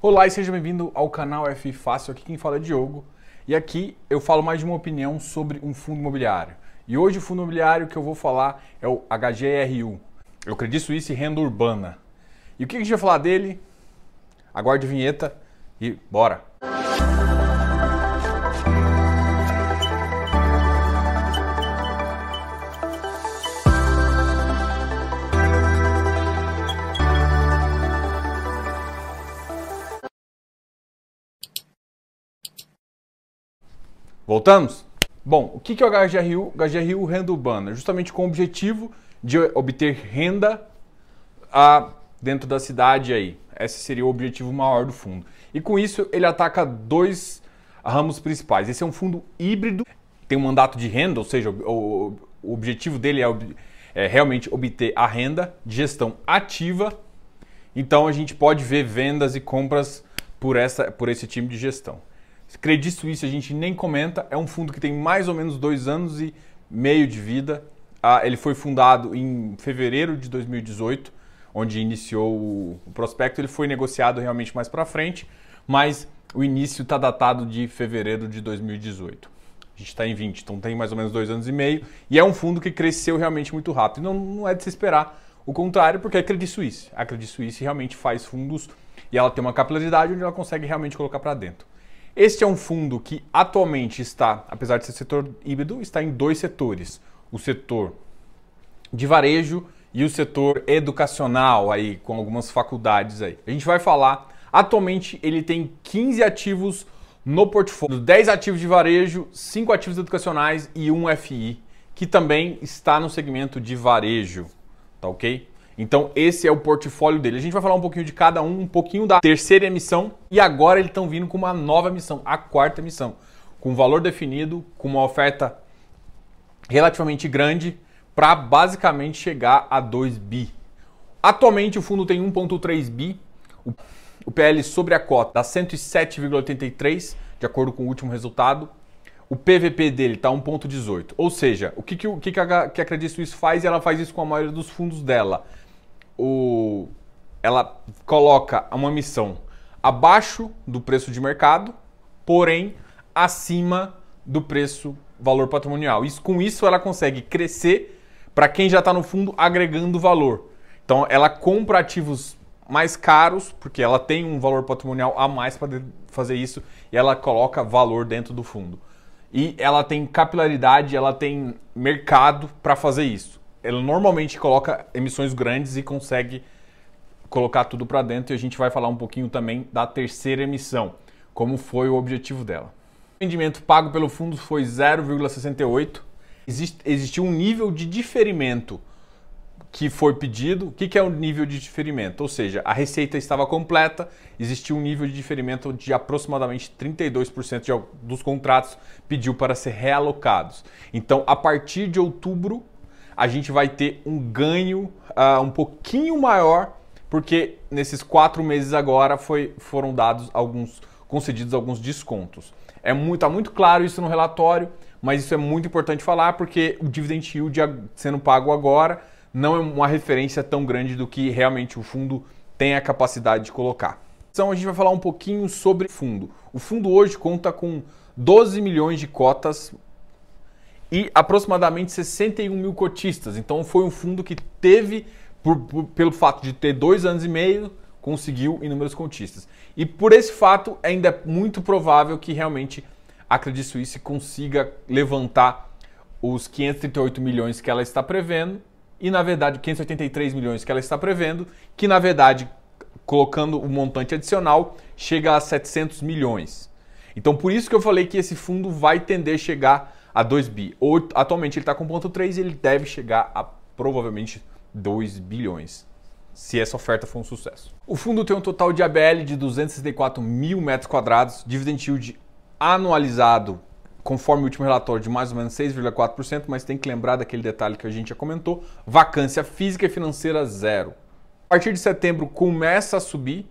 Olá e seja bem-vindo ao canal F Fácil. Aqui quem fala é Diogo. E aqui eu falo mais de uma opinião sobre um fundo imobiliário. E hoje o fundo imobiliário que eu vou falar é o HGRU. Eu acredito Suíça e Renda Urbana. E o que a gente vai falar dele? Aguarde a vinheta e bora! Voltamos? Bom, o que é o HGRU? HGRU Renda Urbana, justamente com o objetivo de obter renda a, dentro da cidade aí. Esse seria o objetivo maior do fundo. E com isso ele ataca dois ramos principais. Esse é um fundo híbrido, tem um mandato de renda, ou seja, o, o objetivo dele é, é realmente obter a renda de gestão ativa. Então a gente pode ver vendas e compras por, essa, por esse time de gestão. Credit Suisse a gente nem comenta, é um fundo que tem mais ou menos dois anos e meio de vida. Ah, ele foi fundado em fevereiro de 2018, onde iniciou o prospecto. Ele foi negociado realmente mais para frente, mas o início está datado de fevereiro de 2018. A gente está em 20, então tem mais ou menos dois anos e meio. E é um fundo que cresceu realmente muito rápido. Não, não é de se esperar o contrário, porque é Credit Suisse. A Credit Suisse realmente faz fundos e ela tem uma capilaridade onde ela consegue realmente colocar para dentro. Este é um fundo que atualmente está, apesar de ser setor híbrido, está em dois setores: o setor de varejo e o setor educacional aí com algumas faculdades aí. A gente vai falar. Atualmente ele tem 15 ativos no portfólio, 10 ativos de varejo, 5 ativos educacionais e um FI, que também está no segmento de varejo, tá OK? Então esse é o portfólio dele. A gente vai falar um pouquinho de cada um, um pouquinho da terceira emissão e agora eles estão vindo com uma nova missão, a quarta emissão, com valor definido, com uma oferta relativamente grande para basicamente chegar a 2 bi. Atualmente o fundo tem 1.3 bi, o PL sobre a cota dá 107,83 de acordo com o último resultado. O PVP dele está 1,18. Ou seja, o que, que, que, a, que Credit Suisse faz? Ela faz isso com a maioria dos fundos dela o, ela coloca uma missão abaixo do preço de mercado, porém acima do preço valor patrimonial. Isso, com isso ela consegue crescer para quem já está no fundo agregando valor. Então ela compra ativos mais caros, porque ela tem um valor patrimonial a mais para fazer isso, e ela coloca valor dentro do fundo. E ela tem capilaridade, ela tem mercado para fazer isso ela normalmente coloca emissões grandes e consegue colocar tudo para dentro e a gente vai falar um pouquinho também da terceira emissão, como foi o objetivo dela. O rendimento pago pelo fundo foi 0,68. Existe, existiu um nível de diferimento que foi pedido. O que, que é o nível de diferimento? Ou seja, a receita estava completa, existia um nível de diferimento de aproximadamente 32% de, dos contratos pediu para ser realocados. Então, a partir de outubro, a gente vai ter um ganho uh, um pouquinho maior, porque nesses quatro meses agora foi, foram dados alguns, concedidos alguns descontos. É muito, tá muito claro isso no relatório, mas isso é muito importante falar porque o dividend yield sendo pago agora não é uma referência tão grande do que realmente o fundo tem a capacidade de colocar. Então a gente vai falar um pouquinho sobre o fundo. O fundo hoje conta com 12 milhões de cotas e aproximadamente 61 mil cotistas. Então foi um fundo que teve, por, por, pelo fato de ter dois anos e meio, conseguiu inúmeros cotistas. E por esse fato, ainda é muito provável que realmente a Credit Suisse consiga levantar os 538 milhões que ela está prevendo e, na verdade, 583 milhões que ela está prevendo, que, na verdade, colocando o montante adicional, chega a 700 milhões. Então, por isso que eu falei que esse fundo vai tender a chegar a 2 bi. atualmente ele está com 1,3 e ele deve chegar a provavelmente 2 bilhões, se essa oferta for um sucesso. O fundo tem um total de ABL de 264 mil metros quadrados, dividend yield anualizado, conforme o último relatório, de mais ou menos 6,4%, mas tem que lembrar daquele detalhe que a gente já comentou, vacância física e financeira zero. A partir de setembro começa a subir,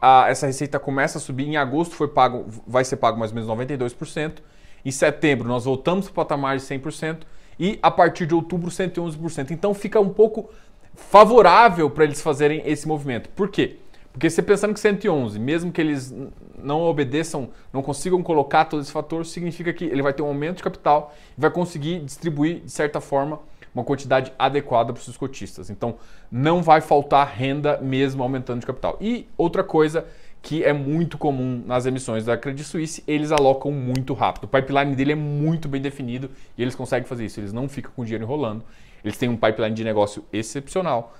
a, essa receita começa a subir, em agosto foi pago, vai ser pago mais ou menos 92%, em setembro, nós voltamos para o patamar de 100% e a partir de outubro, 111%. Então fica um pouco favorável para eles fazerem esse movimento. Por quê? Porque você pensando que 111, mesmo que eles não obedeçam, não consigam colocar todo esse fator, significa que ele vai ter um aumento de capital e vai conseguir distribuir, de certa forma, uma quantidade adequada para os seus cotistas. Então, não vai faltar renda mesmo aumentando de capital. E outra coisa que é muito comum nas emissões da Credit Suisse, eles alocam muito rápido. O pipeline dele é muito bem definido e eles conseguem fazer isso. Eles não ficam com dinheiro enrolando. Eles têm um pipeline de negócio excepcional.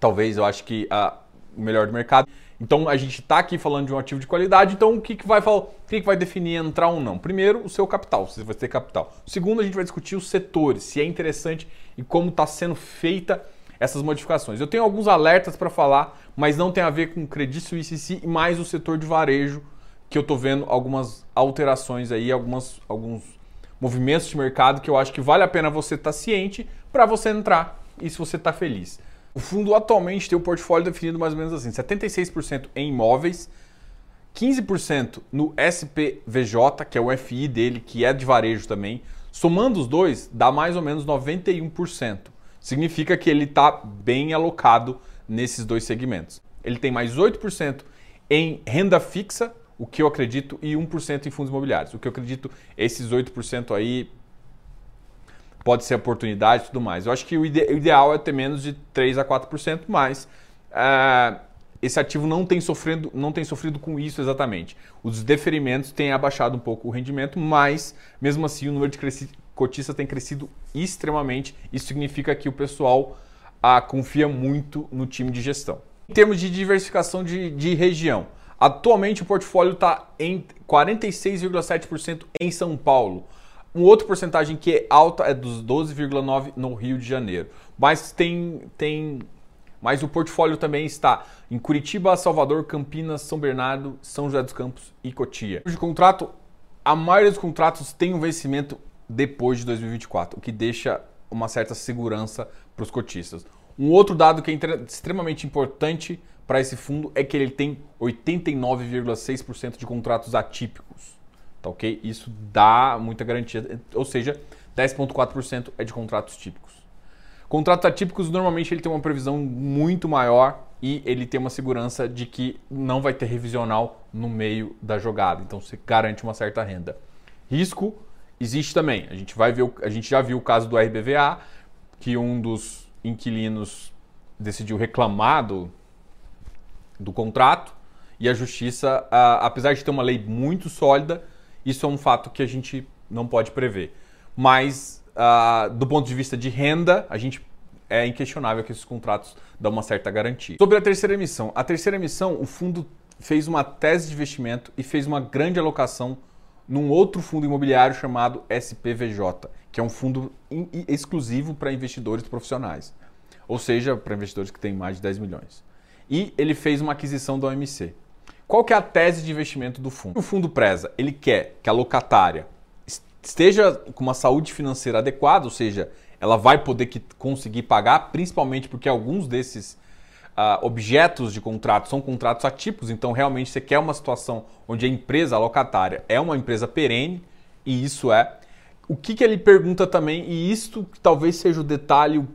Talvez eu acho que a, o melhor do mercado. Então a gente está aqui falando de um ativo de qualidade, então o que, que vai o que, que vai definir entrar ou não? Primeiro, o seu capital, se você vai ter capital. Segundo, a gente vai discutir os setores, se é interessante e como está sendo feita essas modificações. Eu tenho alguns alertas para falar, mas não tem a ver com Credit Suisse e mais o setor de varejo, que eu estou vendo algumas alterações aí, algumas, alguns movimentos de mercado que eu acho que vale a pena você estar tá ciente para você entrar e se você está feliz. O fundo atualmente tem o portfólio definido mais ou menos assim: 76% em imóveis, 15% no SPVJ, que é o FI dele, que é de varejo também. Somando os dois, dá mais ou menos 91%. Significa que ele está bem alocado nesses dois segmentos. Ele tem mais 8% em renda fixa, o que eu acredito, e 1% em fundos imobiliários. O que eu acredito, esses 8% aí pode ser oportunidade e tudo mais. Eu acho que o, ide ideal é ter menos de 3 a 4%, mas uh, esse ativo não tem, sofrido, não tem sofrido com isso exatamente. Os deferimentos têm abaixado um pouco o rendimento, mas mesmo assim o número de cotistas tem crescido extremamente. Isso significa que o pessoal uh, confia muito no time de gestão. Em termos de diversificação de, de região, atualmente o portfólio está em 46,7% em São Paulo. Um outro porcentagem que é alta é dos 12,9 no Rio de Janeiro. Mas tem tem mas o portfólio também está em Curitiba, Salvador, Campinas, São Bernardo, São José dos Campos e Cotia. De contrato, a maioria dos contratos tem um vencimento depois de 2024, o que deixa uma certa segurança para os cotistas. Um outro dado que é extremamente importante para esse fundo é que ele tem 89,6% de contratos atípicos. Tá ok? Isso dá muita garantia, ou seja, 10,4% é de contratos típicos. Contratos atípicos normalmente ele tem uma previsão muito maior e ele tem uma segurança de que não vai ter revisional no meio da jogada. Então você garante uma certa renda. Risco existe também. A gente vai ver, a gente já viu o caso do RBVA, que um dos inquilinos decidiu reclamar do, do contrato e a justiça, apesar de ter uma lei muito sólida, isso é um fato que a gente não pode prever. Mas, uh, do ponto de vista de renda, a gente é inquestionável que esses contratos dão uma certa garantia. Sobre a terceira emissão. A terceira emissão, o fundo fez uma tese de investimento e fez uma grande alocação num outro fundo imobiliário chamado SPVJ, que é um fundo exclusivo para investidores profissionais, ou seja, para investidores que têm mais de 10 milhões. E ele fez uma aquisição da OMC. Qual que é a tese de investimento do fundo? O fundo preza, ele quer que a locatária esteja com uma saúde financeira adequada, ou seja, ela vai poder conseguir pagar, principalmente porque alguns desses uh, objetos de contrato são contratos atípicos, então realmente você quer uma situação onde a empresa locatária é uma empresa perene, e isso é. O que, que ele pergunta também, e isto talvez seja o detalhe, o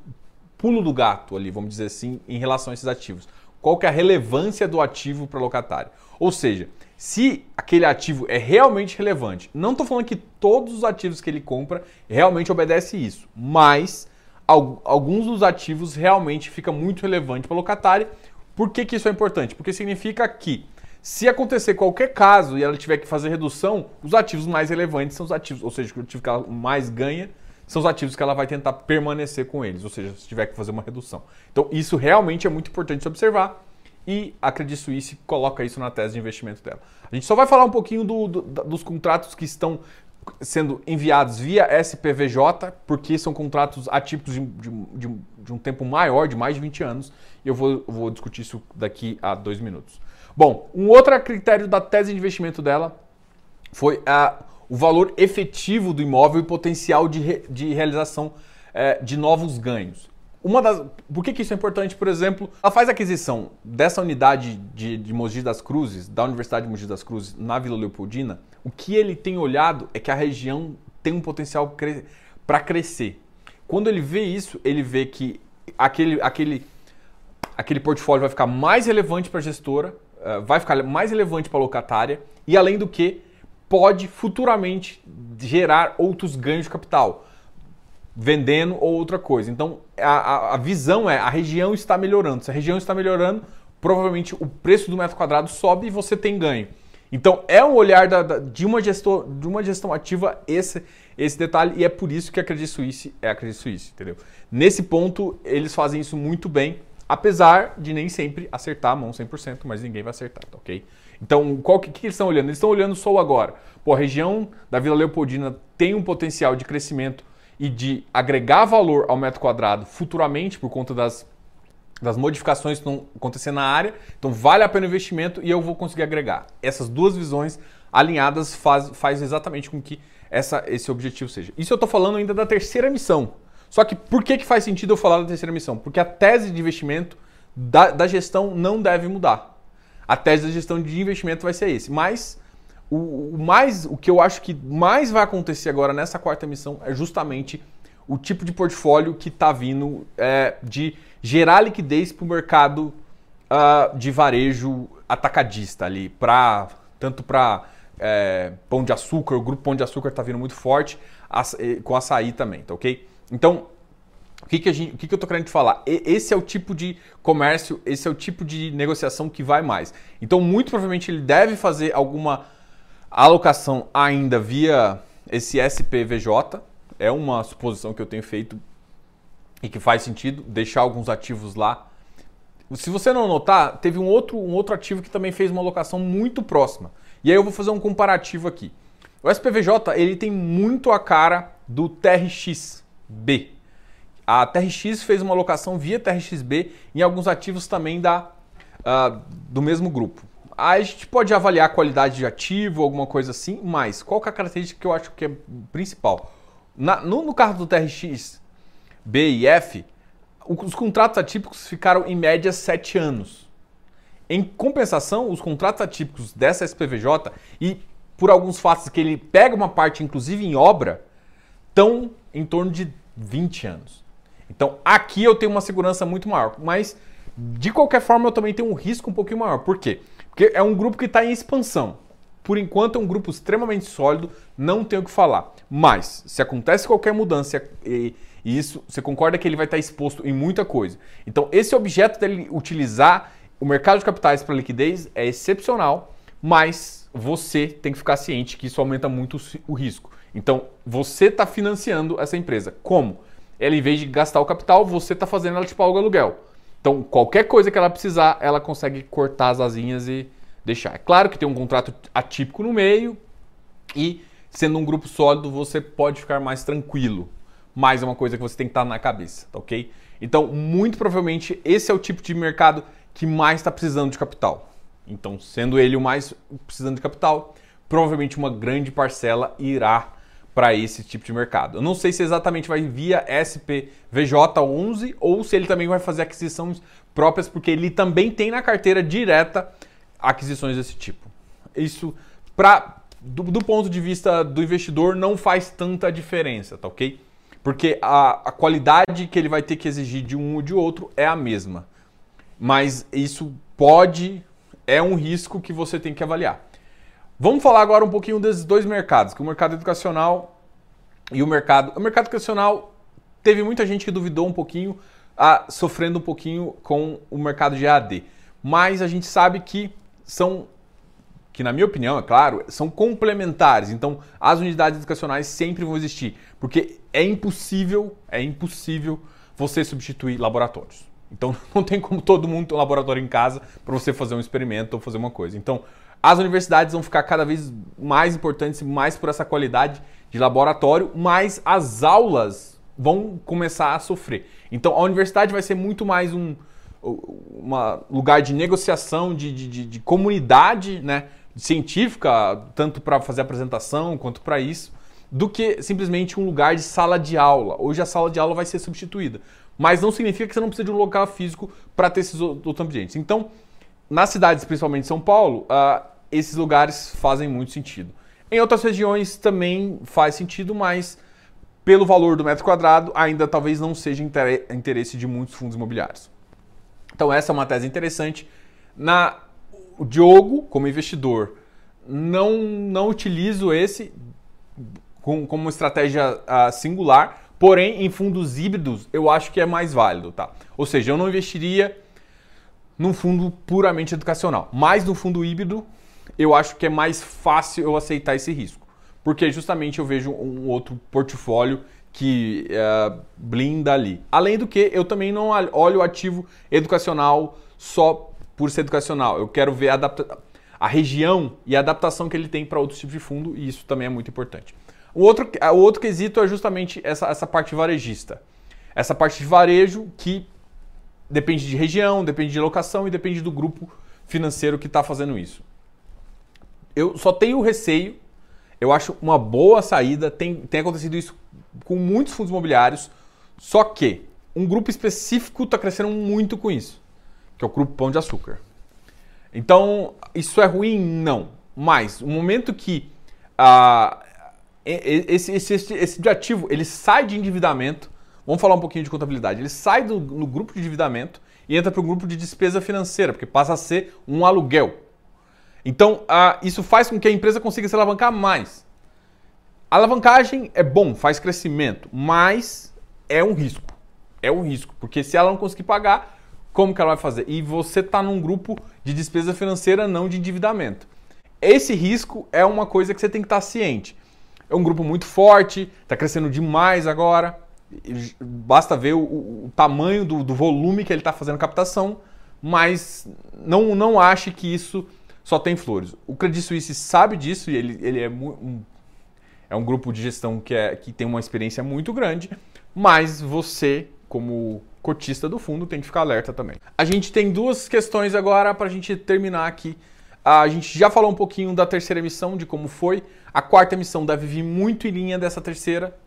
pulo do gato ali, vamos dizer assim, em relação a esses ativos qual que é a relevância do ativo para locatário. Ou seja, se aquele ativo é realmente relevante, não estou falando que todos os ativos que ele compra realmente obedecem isso, mas alguns dos ativos realmente fica muito relevante para o locatário. Por que, que isso é importante? Porque significa que se acontecer qualquer caso e ela tiver que fazer redução, os ativos mais relevantes são os ativos, ou seja, o ativo que ela mais ganha são os ativos que ela vai tentar permanecer com eles, ou seja, se tiver que fazer uma redução. Então, isso realmente é muito importante observar e a Credit Suisse coloca isso na tese de investimento dela. A gente só vai falar um pouquinho do, do, dos contratos que estão sendo enviados via SPVJ, porque são contratos atípicos de, de, de, de um tempo maior, de mais de 20 anos, e eu vou, vou discutir isso daqui a dois minutos. Bom, um outro critério da tese de investimento dela foi a o valor efetivo do imóvel e potencial de, re, de realização é, de novos ganhos. Uma das, por que, que, isso é importante? Por exemplo, ela faz aquisição dessa unidade de, de Mogi das Cruzes, da Universidade de Mogi das Cruzes, na Vila Leopoldina. O que ele tem olhado é que a região tem um potencial cre para crescer. Quando ele vê isso, ele vê que aquele, aquele aquele portfólio vai ficar mais relevante para a gestora, uh, vai ficar mais relevante para a locatária e, além do que, pode futuramente gerar outros ganhos de capital, vendendo ou outra coisa. Então, a, a, visão é a região está melhorando. Se a região está melhorando, provavelmente o preço do metro quadrado sobe e você tem ganho. Então é um olhar da, da, de, uma gestor, de uma gestão ativa esse, esse detalhe e é por isso que a Credit Suisse é a Credit Suisse, entendeu? Nesse ponto eles fazem isso muito bem, apesar de nem sempre acertar a mão 100%, mas ninguém vai acertar, tá ok? Então qual que, que eles estão olhando? Eles estão olhando só o agora. Pô, a região da Vila Leopoldina tem um potencial de crescimento e de agregar valor ao metro quadrado futuramente por conta das das modificações que estão acontecendo na área. Então vale a pena o investimento e eu vou conseguir agregar. Essas duas visões alinhadas faz, faz exatamente com que essa, esse objetivo seja. Isso eu estou falando ainda da terceira missão. Só que por que, que faz sentido eu falar da terceira missão? Porque a tese de investimento da, da gestão não deve mudar. A tese da gestão de investimento vai ser esse. Mas o, o, mais, o que eu acho que mais vai acontecer agora nessa quarta missão é justamente o tipo de portfólio que está vindo é, de gerar liquidez para o mercado uh, de varejo atacadista ali, pra, tanto para é, Pão de Açúcar, o grupo Pão de Açúcar está vindo muito forte, com açaí também, tá ok? Então, o que, que, gente, o que, que eu estou querendo te falar? Esse é o tipo de comércio, esse é o tipo de negociação que vai mais. Então, muito provavelmente ele deve fazer alguma alocação ainda via esse SPVJ, é uma suposição que eu tenho feito e que faz sentido deixar alguns ativos lá. Se você não notar, teve um outro, um outro ativo que também fez uma alocação muito próxima. E aí eu vou fazer um comparativo aqui. O SPVJ ele tem muito a cara do TRXB. A TRX fez uma alocação via TRXB em alguns ativos também da, uh, do mesmo grupo. A gente pode avaliar a qualidade de ativo, alguma coisa assim, mas qual é a característica que eu acho que é principal? Na, no, no carro do TRX, B e F, os contratos atípicos ficaram em média 7 anos. Em compensação, os contratos atípicos dessa SPVJ, e por alguns fatos que ele pega uma parte, inclusive em obra, estão em torno de 20 anos. Então aqui eu tenho uma segurança muito maior, mas de qualquer forma eu também tenho um risco um pouquinho maior. Por quê? Porque é um grupo que está em expansão. Por enquanto é um grupo extremamente sólido, não tenho o que falar. Mas se acontece qualquer mudança e e isso, você concorda que ele vai estar exposto em muita coisa. Então, esse objeto dele utilizar o mercado de capitais para liquidez é excepcional, mas você tem que ficar ciente que isso aumenta muito o risco. Então, você está financiando essa empresa. Como? Ela, em vez de gastar o capital, você está fazendo ela te pagar o aluguel. Então, qualquer coisa que ela precisar, ela consegue cortar as asinhas e deixar. É claro que tem um contrato atípico no meio e, sendo um grupo sólido, você pode ficar mais tranquilo mais é uma coisa que você tem que estar na cabeça, tá ok? Então, muito provavelmente, esse é o tipo de mercado que mais está precisando de capital. Então, sendo ele o mais precisando de capital, provavelmente uma grande parcela irá para esse tipo de mercado. Eu não sei se exatamente vai via SPVJ11 ou se ele também vai fazer aquisições próprias, porque ele também tem na carteira direta aquisições desse tipo. Isso, pra, do, do ponto de vista do investidor, não faz tanta diferença, tá ok? Porque a, a qualidade que ele vai ter que exigir de um ou de outro é a mesma. Mas isso pode, é um risco que você tem que avaliar. Vamos falar agora um pouquinho desses dois mercados, que o mercado educacional e o mercado. O mercado educacional teve muita gente que duvidou um pouquinho, a, sofrendo um pouquinho com o mercado de AD. Mas a gente sabe que são que na minha opinião, é claro, são complementares. Então, as unidades educacionais sempre vão existir, porque é impossível, é impossível você substituir laboratórios. Então, não tem como todo mundo ter um laboratório em casa para você fazer um experimento ou fazer uma coisa. Então, as universidades vão ficar cada vez mais importantes, mais por essa qualidade de laboratório, mas as aulas vão começar a sofrer. Então, a universidade vai ser muito mais um uma lugar de negociação, de, de, de comunidade, né? científica, tanto para fazer apresentação quanto para isso, do que simplesmente um lugar de sala de aula. Hoje a sala de aula vai ser substituída. Mas não significa que você não precisa de um local físico para ter esses outros ambientes. Então, nas cidades, principalmente São Paulo, uh, esses lugares fazem muito sentido. Em outras regiões também faz sentido, mas pelo valor do metro quadrado, ainda talvez não seja interesse de muitos fundos imobiliários. Então essa é uma tese interessante. Na, o Diogo, como investidor, não, não utilizo esse com, como estratégia uh, singular, porém em fundos híbridos eu acho que é mais válido. Tá? Ou seja, eu não investiria num fundo puramente educacional, mas no fundo híbrido eu acho que é mais fácil eu aceitar esse risco. Porque justamente eu vejo um outro portfólio que uh, blinda ali. Além do que, eu também não olho o ativo educacional só por ser educacional. Eu quero ver a, a região e a adaptação que ele tem para outros tipos de fundo, e isso também é muito importante. O outro, o outro quesito é justamente essa, essa parte varejista. Essa parte de varejo que depende de região, depende de locação e depende do grupo financeiro que está fazendo isso. Eu só tenho receio, eu acho uma boa saída, tem, tem acontecido isso com muitos fundos imobiliários, só que um grupo específico está crescendo muito com isso, que é o grupo Pão de Açúcar. Então, isso é ruim? Não. Mas, o momento que ah, esse, esse, esse, esse ativo ele sai de endividamento, vamos falar um pouquinho de contabilidade, ele sai do, no grupo de endividamento e entra para o grupo de despesa financeira, porque passa a ser um aluguel. Então, isso faz com que a empresa consiga se alavancar mais. A alavancagem é bom, faz crescimento, mas é um risco. É um risco, porque se ela não conseguir pagar, como que ela vai fazer? E você está num grupo de despesa financeira, não de endividamento. Esse risco é uma coisa que você tem que estar tá ciente. É um grupo muito forte, está crescendo demais agora. Basta ver o, o tamanho do, do, volume que ele está fazendo captação, mas não, não ache que isso só tem flores. O Credit Suisse sabe disso e ele, ele é um é um grupo de gestão que, é, que tem uma experiência muito grande, mas você, como cotista do fundo, tem que ficar alerta também. A gente tem duas questões agora para a gente terminar aqui. A gente já falou um pouquinho da terceira emissão, de como foi. A quarta emissão deve vir muito em linha dessa terceira.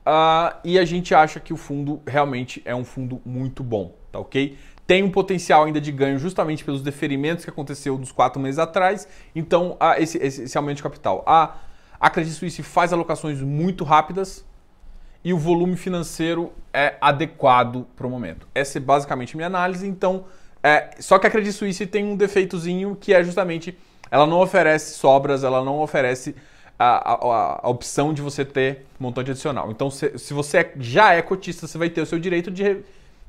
Uh, e a gente acha que o fundo realmente é um fundo muito bom, tá ok? Tem um potencial ainda de ganho justamente pelos deferimentos que aconteceu dos quatro meses atrás. Então, uh, esse, esse, esse aumento de capital. A a Credit Suisse faz alocações muito rápidas e o volume financeiro é adequado para o momento. Essa é basicamente a minha análise. Então, é, só que a Credit Suisse tem um defeitozinho que é justamente ela não oferece sobras, ela não oferece a, a, a opção de você ter montante adicional. Então, se, se você é, já é cotista, você vai ter o seu direito de,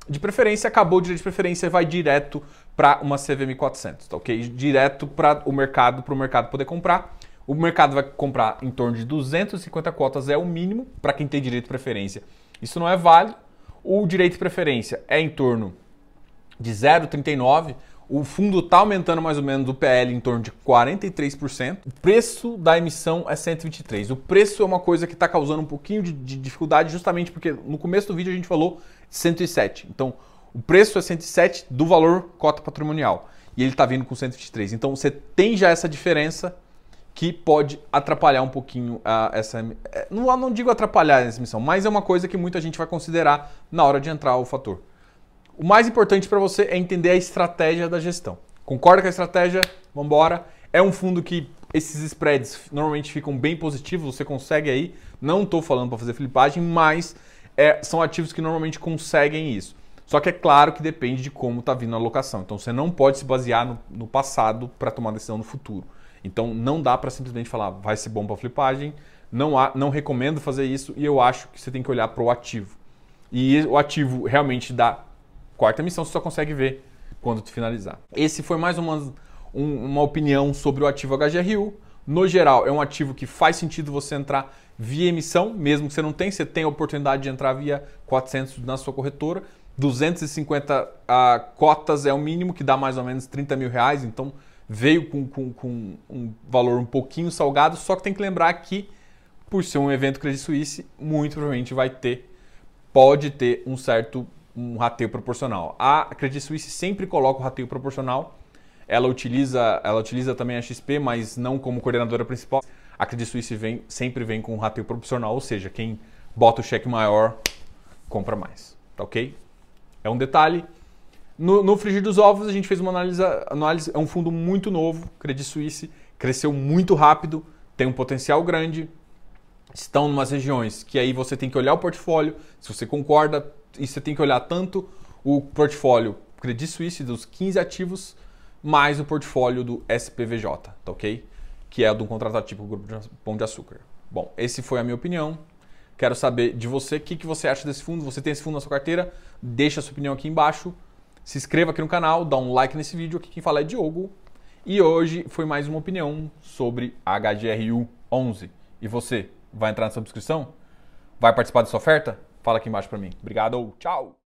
de preferência. Acabou o direito de preferência, vai direto para uma CVM 400, tá ok? Direto para o mercado, para o mercado poder comprar. O mercado vai comprar em torno de 250 cotas, é o mínimo para quem tem direito de preferência. Isso não é válido. O direito de preferência é em torno de 0,39. O fundo está aumentando mais ou menos o PL em torno de 43%. O preço da emissão é 123. O preço é uma coisa que está causando um pouquinho de, de, dificuldade, justamente porque no começo do vídeo a gente falou 107. Então, o preço é 107 do valor cota patrimonial. E ele está vindo com 123. Então, você tem já essa diferença que pode atrapalhar um pouquinho a, essa. É, não, não digo atrapalhar essa missão, mas é uma coisa que muita gente vai considerar na hora de entrar o fator. O mais importante para você é entender a estratégia da gestão. Concorda com a estratégia? Vamos embora. É um fundo que esses spreads normalmente ficam bem positivos, você consegue aí. Não estou falando para fazer flipagem, mas é, são ativos que normalmente conseguem isso. Só que é claro que depende de como está vindo a alocação. Então você não pode se basear no, no passado para tomar decisão no futuro. Então não dá para simplesmente falar vai ser bom para flipagem, não, há, não recomendo fazer isso e eu acho que você tem que olhar para o ativo. E o ativo realmente da quarta emissão você só consegue ver quando tu finalizar. Esse foi mais uma, um, uma opinião sobre o ativo HGRU. No geral, é um ativo que faz sentido você entrar via emissão, mesmo que você não tenha, você tem a oportunidade de entrar via 400 na sua corretora. 250 uh, cotas é o mínimo, que dá mais ou menos 30 mil reais, então veio com, com, com, um valor um pouquinho salgado, só que tem que lembrar que, por ser um evento Credit Suisse, muito provavelmente vai ter, pode ter um certo um rateio proporcional. A Credit Suisse sempre coloca o rateio proporcional, ela utiliza, ela utiliza também a XP, mas não como coordenadora principal. A Credit Suisse vem, sempre vem com um rateio proporcional, ou seja, quem bota o cheque maior compra mais, tá ok? É um detalhe, no, no frigir dos ovos, a gente fez uma análise, análise. É um fundo muito novo, Credit Suisse, cresceu muito rápido, tem um potencial grande. Estão em umas regiões que aí você tem que olhar o portfólio, se você concorda, e você tem que olhar tanto o portfólio Credit Suisse dos 15 ativos, mais o portfólio do SPVJ, tá ok? Que é do contrato típico do Grupo de Pão de Açúcar. Bom, esse foi a minha opinião. Quero saber de você o que, que você acha desse fundo. Você tem esse fundo na sua carteira? Deixa a sua opinião aqui embaixo. Se inscreva aqui no canal, dá um like nesse vídeo. Aqui quem fala é Diogo. E hoje foi mais uma opinião sobre a HGRU 11. E você, vai entrar na subscrição? Vai participar dessa oferta? Fala aqui embaixo para mim. Obrigado, tchau!